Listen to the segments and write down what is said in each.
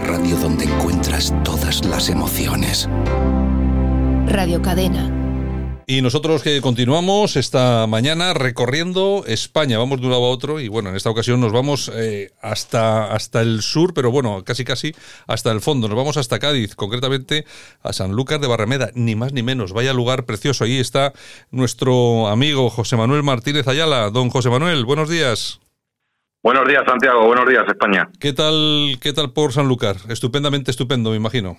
la radio donde encuentras todas las emociones. Radio Cadena. Y nosotros que continuamos esta mañana recorriendo España, vamos de un lado a otro y bueno, en esta ocasión nos vamos eh, hasta, hasta el sur, pero bueno, casi casi hasta el fondo, nos vamos hasta Cádiz, concretamente a Sanlúcar de Barrameda, ni más ni menos, vaya lugar precioso, ahí está nuestro amigo José Manuel Martínez Ayala. Don José Manuel, buenos días. Buenos días, Santiago. Buenos días, España. ¿Qué tal, qué tal por Sanlúcar? Estupendamente estupendo, me imagino.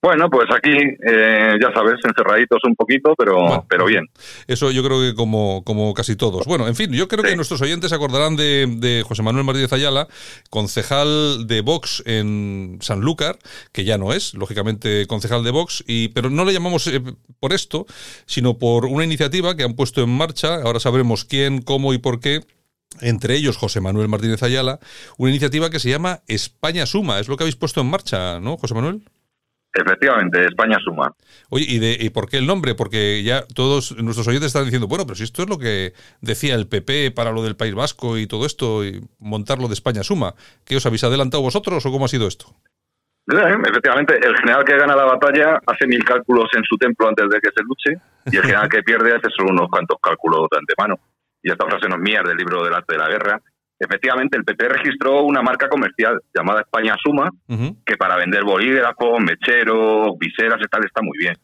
Bueno, pues aquí, eh, ya sabes, encerraditos un poquito, pero, pero bien. Eso yo creo que como, como casi todos. Bueno, en fin, yo creo que nuestros oyentes se acordarán de, de, José Manuel Martínez Ayala, concejal de Vox en Sanlúcar, que ya no es, lógicamente, concejal de Vox, y, pero no le llamamos eh, por esto, sino por una iniciativa que han puesto en marcha, ahora sabremos quién, cómo y por qué, entre ellos José Manuel Martínez Ayala, una iniciativa que se llama España Suma. Es lo que habéis puesto en marcha, ¿no, José Manuel? Efectivamente, España suma. Oye, ¿y, de, ¿y por qué el nombre? Porque ya todos nuestros oyentes están diciendo, bueno, pero si esto es lo que decía el PP para lo del País Vasco y todo esto, y montarlo de España suma. ¿Qué os habéis adelantado vosotros o cómo ha sido esto? Eh, efectivamente, el general que gana la batalla hace mil cálculos en su templo antes de que se luche, y el general que pierde hace solo unos cuantos cálculos de antemano. Y esta frase no es mía, del libro del arte de la guerra, efectivamente el PP registró una marca comercial llamada España Suma, que para vender bolígrafos, mecheros, viseras y tal está muy bien.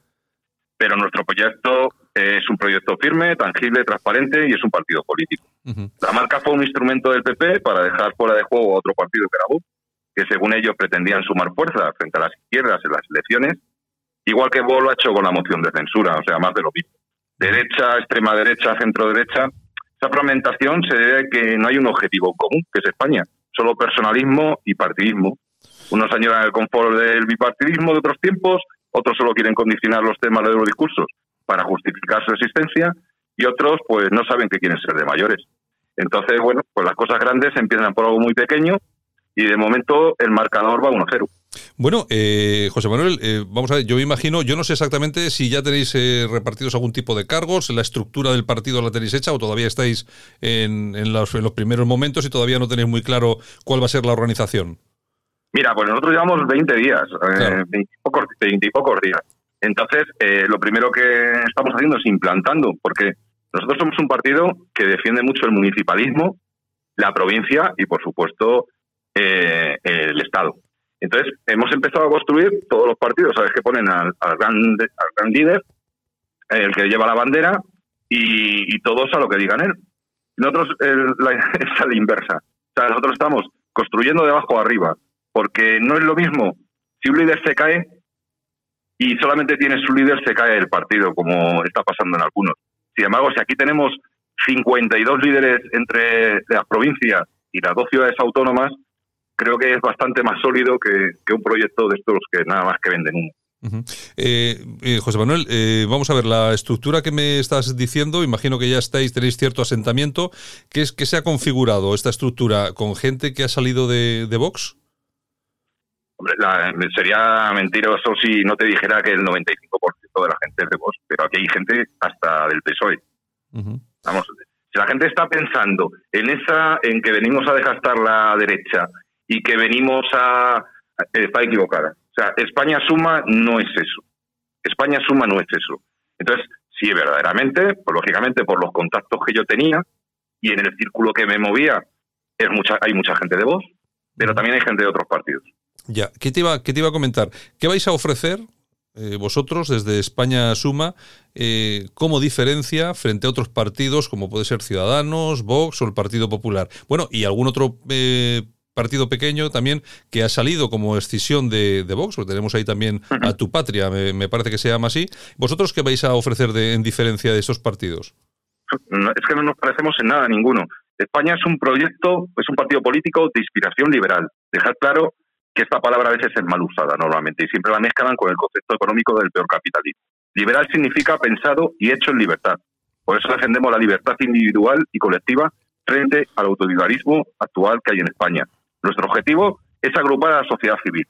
Pero nuestro proyecto es un proyecto firme, tangible, transparente y es un partido político. La marca fue un instrumento del PP para dejar fuera de juego a otro partido que era Vox, que según ellos pretendían sumar fuerza frente a las izquierdas en las elecciones, igual que Vox lo ha hecho con la moción de censura, o sea, más de lo mismo. Derecha, extrema derecha, centro derecha, esa fragmentación se debe a que no hay un objetivo común, que es España, solo personalismo y partidismo. Unos añoran el confort del bipartidismo de otros tiempos, otros solo quieren condicionar los temas de los discursos para justificar su existencia y otros pues no saben que quieren ser de mayores. Entonces, bueno, pues las cosas grandes empiezan por algo muy pequeño y de momento el marcador va 1-0. Bueno, eh, José Manuel, eh, vamos a ver, yo me imagino, yo no sé exactamente si ya tenéis eh, repartidos algún tipo de cargos, la estructura del partido la tenéis hecha o todavía estáis en, en, los, en los primeros momentos y todavía no tenéis muy claro cuál va a ser la organización. Mira, pues nosotros llevamos 20 días, claro. 20, y pocos, 20 y pocos días. Entonces, eh, lo primero que estamos haciendo es implantando, porque nosotros somos un partido que defiende mucho el municipalismo, la provincia y, por supuesto, eh, el Estado. Entonces, hemos empezado a construir todos los partidos, ¿sabes? Que ponen al, al, gran, al gran líder, el que lleva la bandera, y, todos a lo que digan él. Nosotros el, la, es la inversa. O sea, nosotros estamos construyendo de abajo arriba, porque no es lo mismo si un líder se cae y solamente tiene su líder, se cae el partido, como está pasando en algunos. Sin embargo, si aquí tenemos 52 líderes entre las provincias y las dos ciudades autónomas, creo que es bastante más sólido que, que un proyecto de estos que nada más que venden uno. Uh -huh. eh, eh, José Manuel, eh, vamos a ver, la estructura que me estás diciendo, imagino que ya estáis, tenéis cierto asentamiento. ¿Qué, es, qué se ha configurado esta estructura con gente que ha salido de, de Vox? Hombre, la, sería mentiroso si no te dijera que el 95% de la gente es de Vox, pero aquí hay gente hasta del PSOE. Uh -huh. Vamos, si la gente está pensando en esa, en que venimos a desgastar la derecha y que venimos a... está equivocada. O sea, España suma no es eso. España suma no es eso. Entonces, sí, verdaderamente, pues lógicamente por los contactos que yo tenía y en el círculo que me movía, es mucha, hay mucha gente de voz, pero también hay gente de otros partidos. Ya, ¿qué te iba, qué te iba a comentar? ¿Qué vais a ofrecer eh, vosotros desde España Suma eh, como diferencia frente a otros partidos como puede ser Ciudadanos, Vox o el Partido Popular? Bueno, y algún otro eh, partido pequeño también que ha salido como escisión de, de Vox, porque tenemos ahí también a Tu Patria, me, me, parece que se llama así. ¿Vosotros qué vais a ofrecer de, en diferencia de esos partidos? No, es que no nos parecemos en nada ninguno. España es un proyecto, es un partido político de inspiración liberal. Dejar claro que esta palabra a veces es mal usada normalmente y siempre la mezclan con el concepto económico del peor capitalismo. Liberal significa pensado y hecho en libertad. Por eso defendemos la libertad individual y colectiva frente al autoritarismo actual que hay en España. Nuestro objetivo es agrupar a la sociedad civil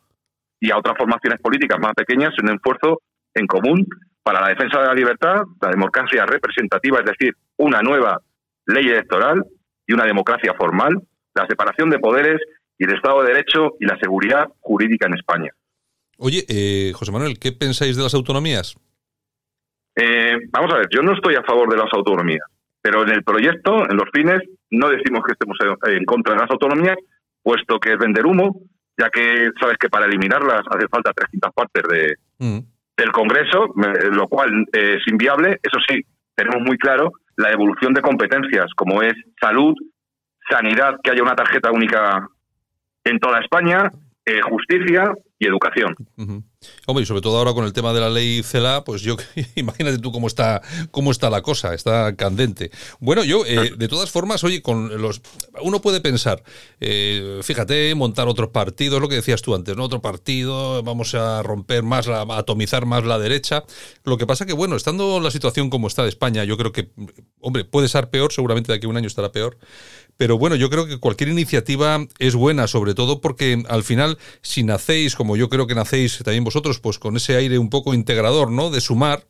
y a otras formaciones políticas más pequeñas en un esfuerzo en común para la defensa de la libertad, la democracia representativa, es decir, una nueva ley electoral y una democracia formal, la separación de poderes y el Estado de Derecho y la seguridad jurídica en España. Oye, eh, José Manuel, ¿qué pensáis de las autonomías? Eh, vamos a ver, yo no estoy a favor de las autonomías, pero en el proyecto, en los fines, no decimos que estemos en contra de las autonomías, puesto que es vender humo, ya que sabes que para eliminarlas hace falta 300 partes de, mm. del Congreso, lo cual es inviable. Eso sí, tenemos muy claro la evolución de competencias, como es salud, sanidad, que haya una tarjeta única en toda España, eh, justicia y educación. Hombre, y sobre todo ahora con el tema de la ley CELA, pues yo imagínate tú cómo está cómo está la cosa, está candente. Bueno, yo eh, de todas formas, oye, con los uno puede pensar, eh, fíjate, montar otros partidos, lo que decías tú antes, ¿no? Otro partido, vamos a romper más, a atomizar más la derecha. Lo que pasa que, bueno, estando la situación como está de España, yo creo que, hombre, puede ser peor, seguramente de aquí a un año estará peor. Pero bueno, yo creo que cualquier iniciativa es buena, sobre todo porque al final, si nacéis, como yo creo que nacéis también vosotros, pues con ese aire un poco integrador, ¿no? De sumar,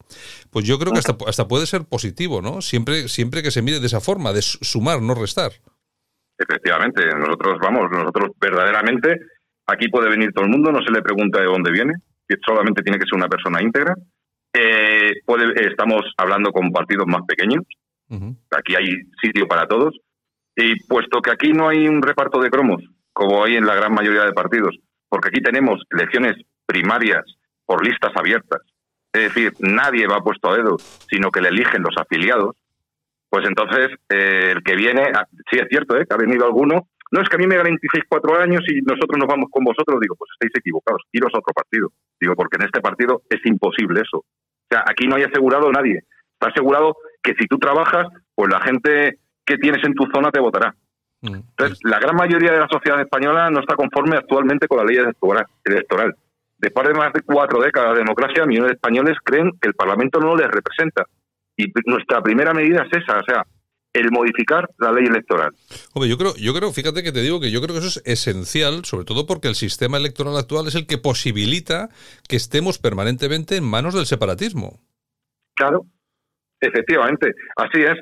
pues yo creo que hasta, hasta puede ser positivo, ¿no? Siempre, siempre que se mire de esa forma, de sumar, no restar. Efectivamente, nosotros vamos, nosotros verdaderamente, aquí puede venir todo el mundo, no se le pregunta de dónde viene, solamente tiene que ser una persona íntegra. Eh, puede, estamos hablando con partidos más pequeños, aquí hay sitio para todos y puesto que aquí no hay un reparto de cromos, como hay en la gran mayoría de partidos, porque aquí tenemos elecciones primarias por listas abiertas, es decir, nadie va puesto a dedo, sino que le eligen los afiliados, pues entonces eh, el que viene, ah, sí es cierto, ¿eh? que ha venido alguno, no es que a mí me 26 cuatro años y nosotros nos vamos con vosotros, digo, pues estáis equivocados, iros a otro partido. Digo, porque en este partido es imposible eso. O sea, aquí no hay asegurado nadie. Está asegurado que si tú trabajas, pues la gente que tienes en tu zona te votará. Mm. Entonces, la gran mayoría de la sociedad española no está conforme actualmente con la ley electoral. Después de más de cuatro décadas de democracia, millones de españoles creen que el Parlamento no les representa. Y nuestra primera medida es esa, o sea, el modificar la ley electoral. Hombre, yo creo, yo creo, fíjate que te digo que yo creo que eso es esencial, sobre todo porque el sistema electoral actual es el que posibilita que estemos permanentemente en manos del separatismo. Claro, efectivamente, así es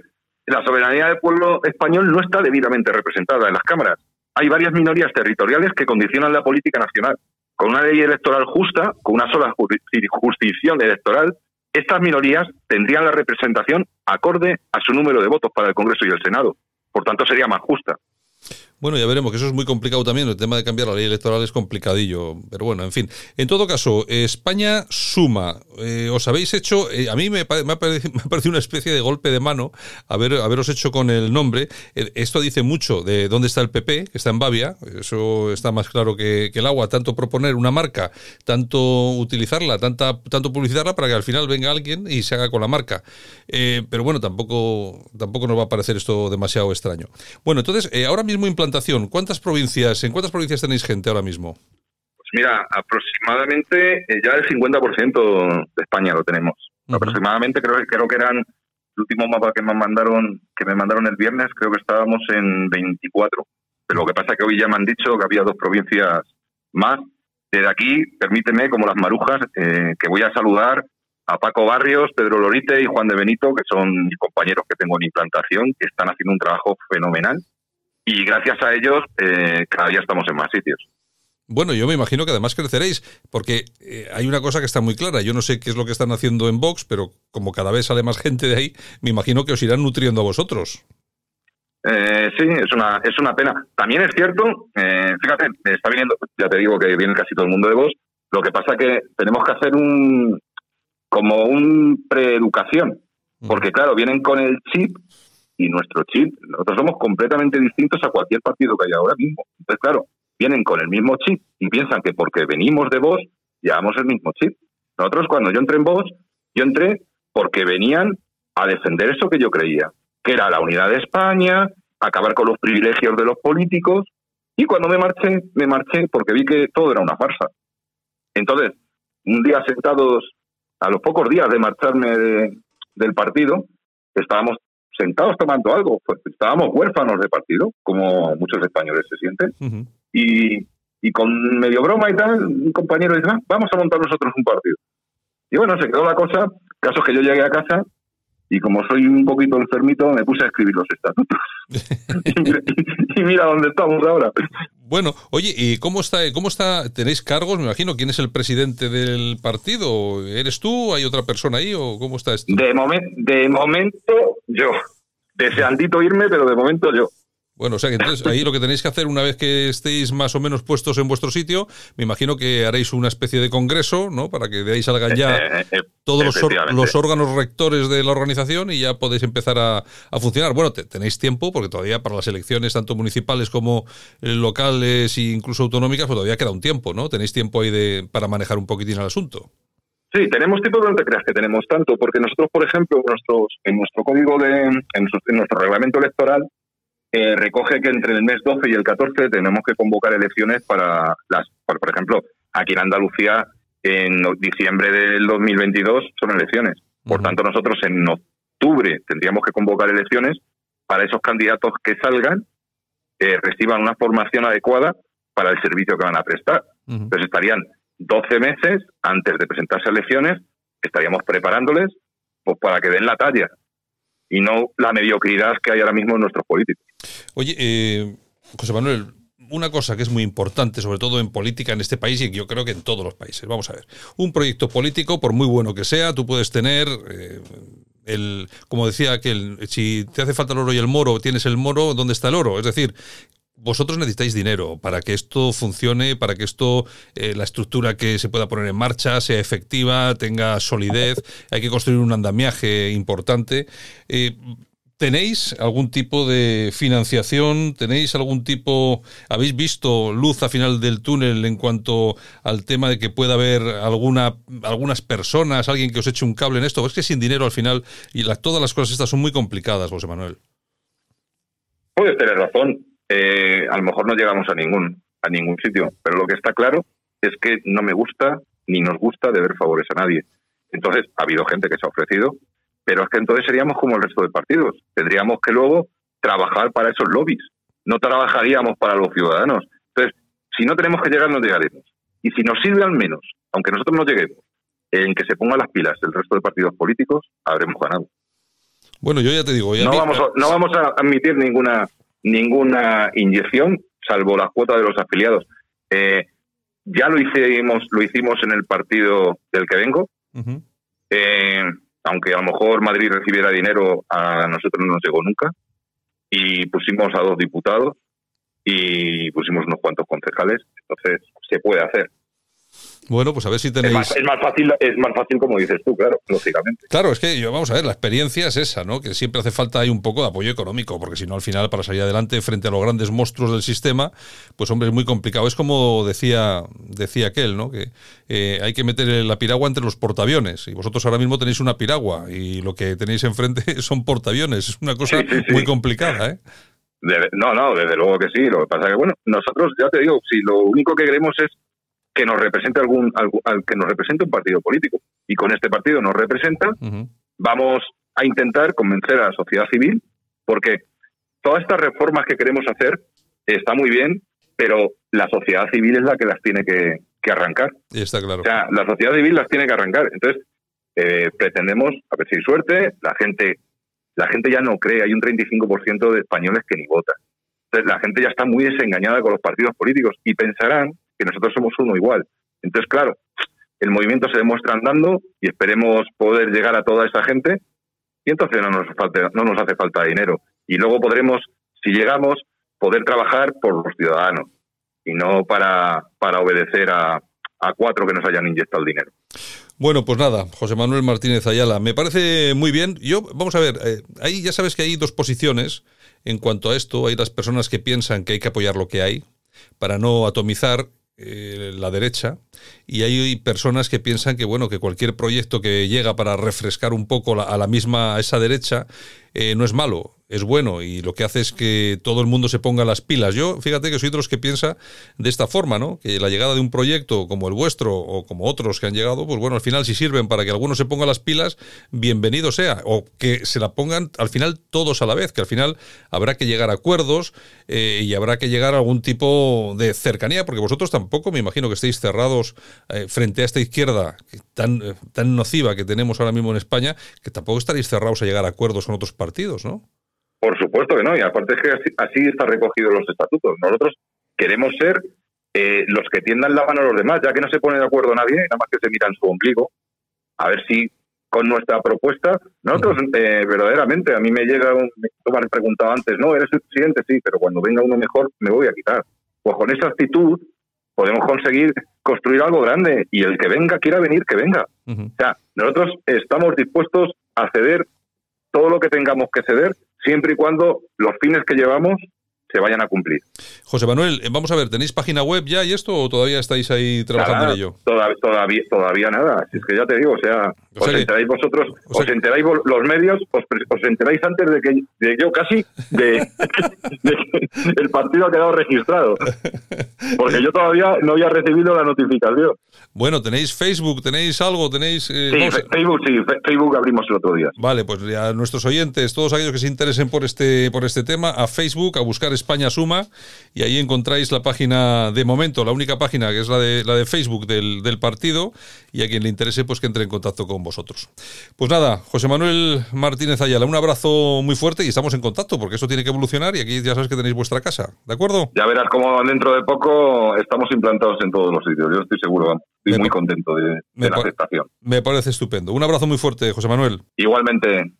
la soberanía del pueblo español no está debidamente representada en las cámaras. Hay varias minorías territoriales que condicionan la política nacional. Con una ley electoral justa, con una sola jurisdicción electoral, estas minorías tendrían la representación acorde a su número de votos para el Congreso y el Senado. Por tanto, sería más justa. Bueno, ya veremos, que eso es muy complicado también. El tema de cambiar la ley electoral es complicadillo. Pero bueno, en fin. En todo caso, España suma. Eh, os habéis hecho. Eh, a mí me, me, ha parecido, una especie de golpe de mano haber, haberos hecho con el nombre. Eh, esto dice mucho de dónde está el PP, que está en Bavia. Eso está más claro que, el agua. Tanto proponer una marca, tanto utilizarla, tanta, tanto publicitarla para que al final venga alguien y se haga con la marca. pero bueno, tampoco, tampoco nos va a parecer esto demasiado extraño. Bueno, entonces, ahora mismo implantamos ¿cuántas provincias, en cuántas provincias tenéis gente ahora mismo? Pues mira, aproximadamente eh, ya el 50% de España lo tenemos. Aproximadamente creo, creo que eran el último mapa que me mandaron que me mandaron el viernes, creo que estábamos en 24. Pero lo que pasa es que hoy ya me han dicho que había dos provincias más. Desde aquí, permíteme, como las marujas, eh, que voy a saludar a Paco Barrios, Pedro Lorite y Juan de Benito, que son mis compañeros que tengo en implantación, que están haciendo un trabajo fenomenal y gracias a ellos eh, cada día estamos en más sitios. Bueno, yo me imagino que además creceréis, porque eh, hay una cosa que está muy clara. Yo no sé qué es lo que están haciendo en Vox, pero como cada vez sale más gente de ahí, me imagino que os irán nutriendo a vosotros. Eh, sí, es una, es una pena. También es cierto, fíjate, está viniendo, ya te digo que viene casi todo el mundo de Vox, lo que pasa que tenemos que hacer un, como un preeducación, porque claro, vienen con el chip y nuestro chip. Nosotros somos completamente distintos a cualquier partido que haya ahora mismo. Entonces, claro, vienen con el mismo chip y piensan que porque venimos de vos, llevamos el mismo chip. Nosotros, cuando yo entré en vos, yo entré porque venían a defender eso que yo creía, que era la unidad de España, acabar con los privilegios de los políticos, y cuando me marché, me marché porque vi que todo era una farsa. Entonces, un día sentados, a los pocos días de marcharme del partido, estábamos sentados tomando algo. Pues estábamos huérfanos de partido, como muchos españoles se sienten. y, y, con medio broma y tal, un compañero dice, ah, vamos a montar nosotros un partido. Y bueno, se quedó la cosa. Caso que yo llegué a casa y como soy un poquito enfermito, me puse a escribir los estatutos. y, mira, dónde estamos ahora. Bueno, oye, ¿y cómo está, cómo está? ¿Tenéis cargos? Me imagino, ¿quién es el presidente del partido? ¿Eres tú? ¿Hay otra persona ahí? ¿O cómo está esto? De, de momento, yo. Deseandito irme, pero de momento yo. Bueno, o sea que entonces ahí lo que tenéis que hacer una vez que estéis más o menos puestos en vuestro sitio, me imagino que haréis una especie de congreso, ¿no? Para que de ahí salgan ya eh, eh, eh, todos los, órganos rectores de la organización y ya podéis empezar a, funcionar. Bueno, tenéis tiempo porque todavía para las elecciones, tanto municipales como locales e incluso autonómicas, pues todavía queda un tiempo, ¿no? Tenéis tiempo ahí de, para manejar un poquitín el asunto. Sí, tenemos tiempo, pero no te creas que tenemos tanto, porque nosotros, por ejemplo, nuestros, en nuestro código de, en nuestro reglamento electoral, eh, recoge que entre el mes 12 y el 14 tenemos que convocar elecciones para las, por, ejemplo, aquí en Andalucía en diciembre del 2022 son elecciones. Por tanto, nosotros en octubre tendríamos que convocar elecciones para esos candidatos que salgan, eh, reciban una formación adecuada para el servicio que van a prestar. Entonces estarían 12 meses antes de presentarse a elecciones, estaríamos preparándoles pues, para que den la talla y no la mediocridad que hay ahora mismo en nuestros políticos. Oye, eh, José Manuel, una cosa que es muy importante, sobre todo en política en este país y yo creo que en todos los países. Vamos a ver, un proyecto político, por muy bueno que sea, tú puedes tener eh, el, como decía aquel, si te hace falta el oro y el moro, tienes el moro, ¿dónde está el oro? Es decir, vosotros necesitáis dinero para que esto funcione, para que esto, eh, la estructura que se pueda poner en marcha sea efectiva, tenga solidez, hay que construir un andamiaje importante. Eh, ¿Tenéis algún tipo de financiación? ¿Tenéis algún tipo, habéis visto luz al final del túnel en cuanto al tema de que pueda haber alguna, algunas personas, alguien que os eche un cable en esto? Es que sin dinero al final, y todas las cosas estas son muy complicadas, José Manuel. Puedes tener razón. Eh, a lo mejor no llegamos a ningún, a ningún sitio, pero lo que está claro es que no me gusta ni nos gusta deber favores a nadie. Entonces, ha habido gente que se ha ofrecido, pero es que entonces seríamos como el resto de partidos. Tendríamos que luego trabajar para esos lobbies. No trabajaríamos para los ciudadanos. Entonces, si no tenemos que llegar, no llegaremos. Y si nos sirve al menos, aunque nosotros no lleguemos, en que se pongan las pilas el resto de partidos políticos, habremos ganado. Bueno, yo ya te digo, no, vamos no vamos a admitir ninguna ninguna inyección, salvo la cuota de los afiliados. Eh, ya lo hicimos, lo hicimos en el partido del que vengo. Eh, aunque a lo mejor Madrid recibiera dinero, a nosotros no nos llegó nunca. Y pusimos a dos diputados y pusimos unos cuantos concejales. Entonces, se puede hacer. Bueno, pues a ver si tenéis. Es más, fácil, es más fácil como dices tú, claro, lógicamente. Claro, es que yo, vamos a ver, la experiencia es esa, ¿no? Que siempre hace falta ahí un poco de apoyo económico, porque si no, al final, para salir adelante frente a los grandes monstruos del sistema, pues hombre, es muy complicado. Es como decía, decía aquel, ¿no? Que eh, hay que meter la piragua entre los portaaviones. Y vosotros ahora mismo tenéis una piragua y lo que tenéis enfrente son portaaviones. Es una cosa muy complicada, ¿eh? no, no, desde luego que sí. Lo que pasa es que, bueno, nosotros, ya te digo, si lo único que queremos es que nos represente algún, al, que nos represente un partido político. Y con este partido nos representa vamos a intentar convencer a la sociedad civil porque todas estas reformas que queremos hacer está muy bien pero la sociedad civil es la que las tiene que, arrancar. Está claro. O sea la sociedad civil las tiene que arrancar. Entonces eh, pretendemos a ver si hay suerte. La gente la gente ya no cree. Hay un 35% de españoles que ni votan. Entonces la gente ya está muy desengañada con los partidos políticos y pensarán nosotros somos uno igual. Entonces, claro, el movimiento se demuestra andando y esperemos poder llegar a toda esa gente y entonces no nos, falta, no nos hace falta dinero. Y luego podremos, si llegamos, poder trabajar por los ciudadanos y no para, para obedecer a, a cuatro que nos hayan inyectado el dinero. Bueno, pues nada, José Manuel Martínez Ayala, me parece muy bien. Yo, vamos a ver, eh, ahí ya sabes que hay dos posiciones en cuanto a esto. Hay las personas que piensan que hay que apoyar lo que hay para no atomizar eh, la derecha y hay personas que piensan que bueno que cualquier proyecto que llega para refrescar un poco a la misma a esa derecha eh, no es malo es bueno y lo que hace es que todo el mundo se ponga las pilas. Yo, fíjate que soy de los que piensa de esta forma, ¿no? Que la llegada de un proyecto como el vuestro o como otros que han llegado, pues bueno, al final si sirven para que algunos se ponga las pilas, bienvenido sea. O que se la pongan al final todos a la vez, que al final habrá que llegar a acuerdos eh, y habrá que llegar a algún tipo de cercanía, porque vosotros tampoco me imagino que estéis cerrados eh, frente a esta izquierda tan, eh, tan nociva que tenemos ahora mismo en España, que tampoco estaréis cerrados a llegar a acuerdos con otros partidos, ¿no? Por supuesto que no, y aparte es que así, está recogido los estatutos. Nosotros queremos ser los que tiendan la mano a los demás, ya que no se pone de acuerdo nadie, nada más que se miran su ombligo, a ver si con nuestra propuesta, nosotros eh, verdaderamente, a mí me llega, un, tú me has preguntado antes, no, eres el presidente, sí, pero cuando venga uno mejor me voy a quitar. Pues con esa actitud podemos conseguir construir algo grande y el que venga quiera venir, que venga. O sea, nosotros estamos dispuestos a ceder todo lo que tengamos que ceder, siempre y cuando los fines que llevamos se vayan a cumplir. José Manuel, eh, vamos a ver, ¿tenéis página web ya y esto o todavía estáis ahí trabajando en ello? Todavía, todavía, todavía nada. es que ya te digo, o sea, os enteráis vosotros, os enteráis los medios, os, enteráis antes de que de yo casi de, el partido ha quedado registrado. Porque yo todavía no había recibido la notificación. Bueno, ¿tenéis Facebook? ¿Tenéis algo? ¿Tenéis eh, sí, Facebook sí, Facebook abrimos el otro día. Vale, pues a nuestros oyentes, todos aquellos que se interesen por este por este tema, a Facebook, a buscar España Suma y ahí encontráis la página de momento, la única página que es la de la de Facebook del, del partido y a quien le interese pues que entre en contacto con vosotros. Pues nada, José Manuel Martínez Ayala, un abrazo muy fuerte y estamos en contacto porque eso tiene que evolucionar y aquí ya sabes que tenéis vuestra casa, ¿de acuerdo? Ya verás cómo dentro de poco estamos implantados en todos los sitios, yo estoy seguro, estoy muy contento de, la aceptación. Me parece estupendo. Un abrazo muy fuerte, José Manuel. Igualmente.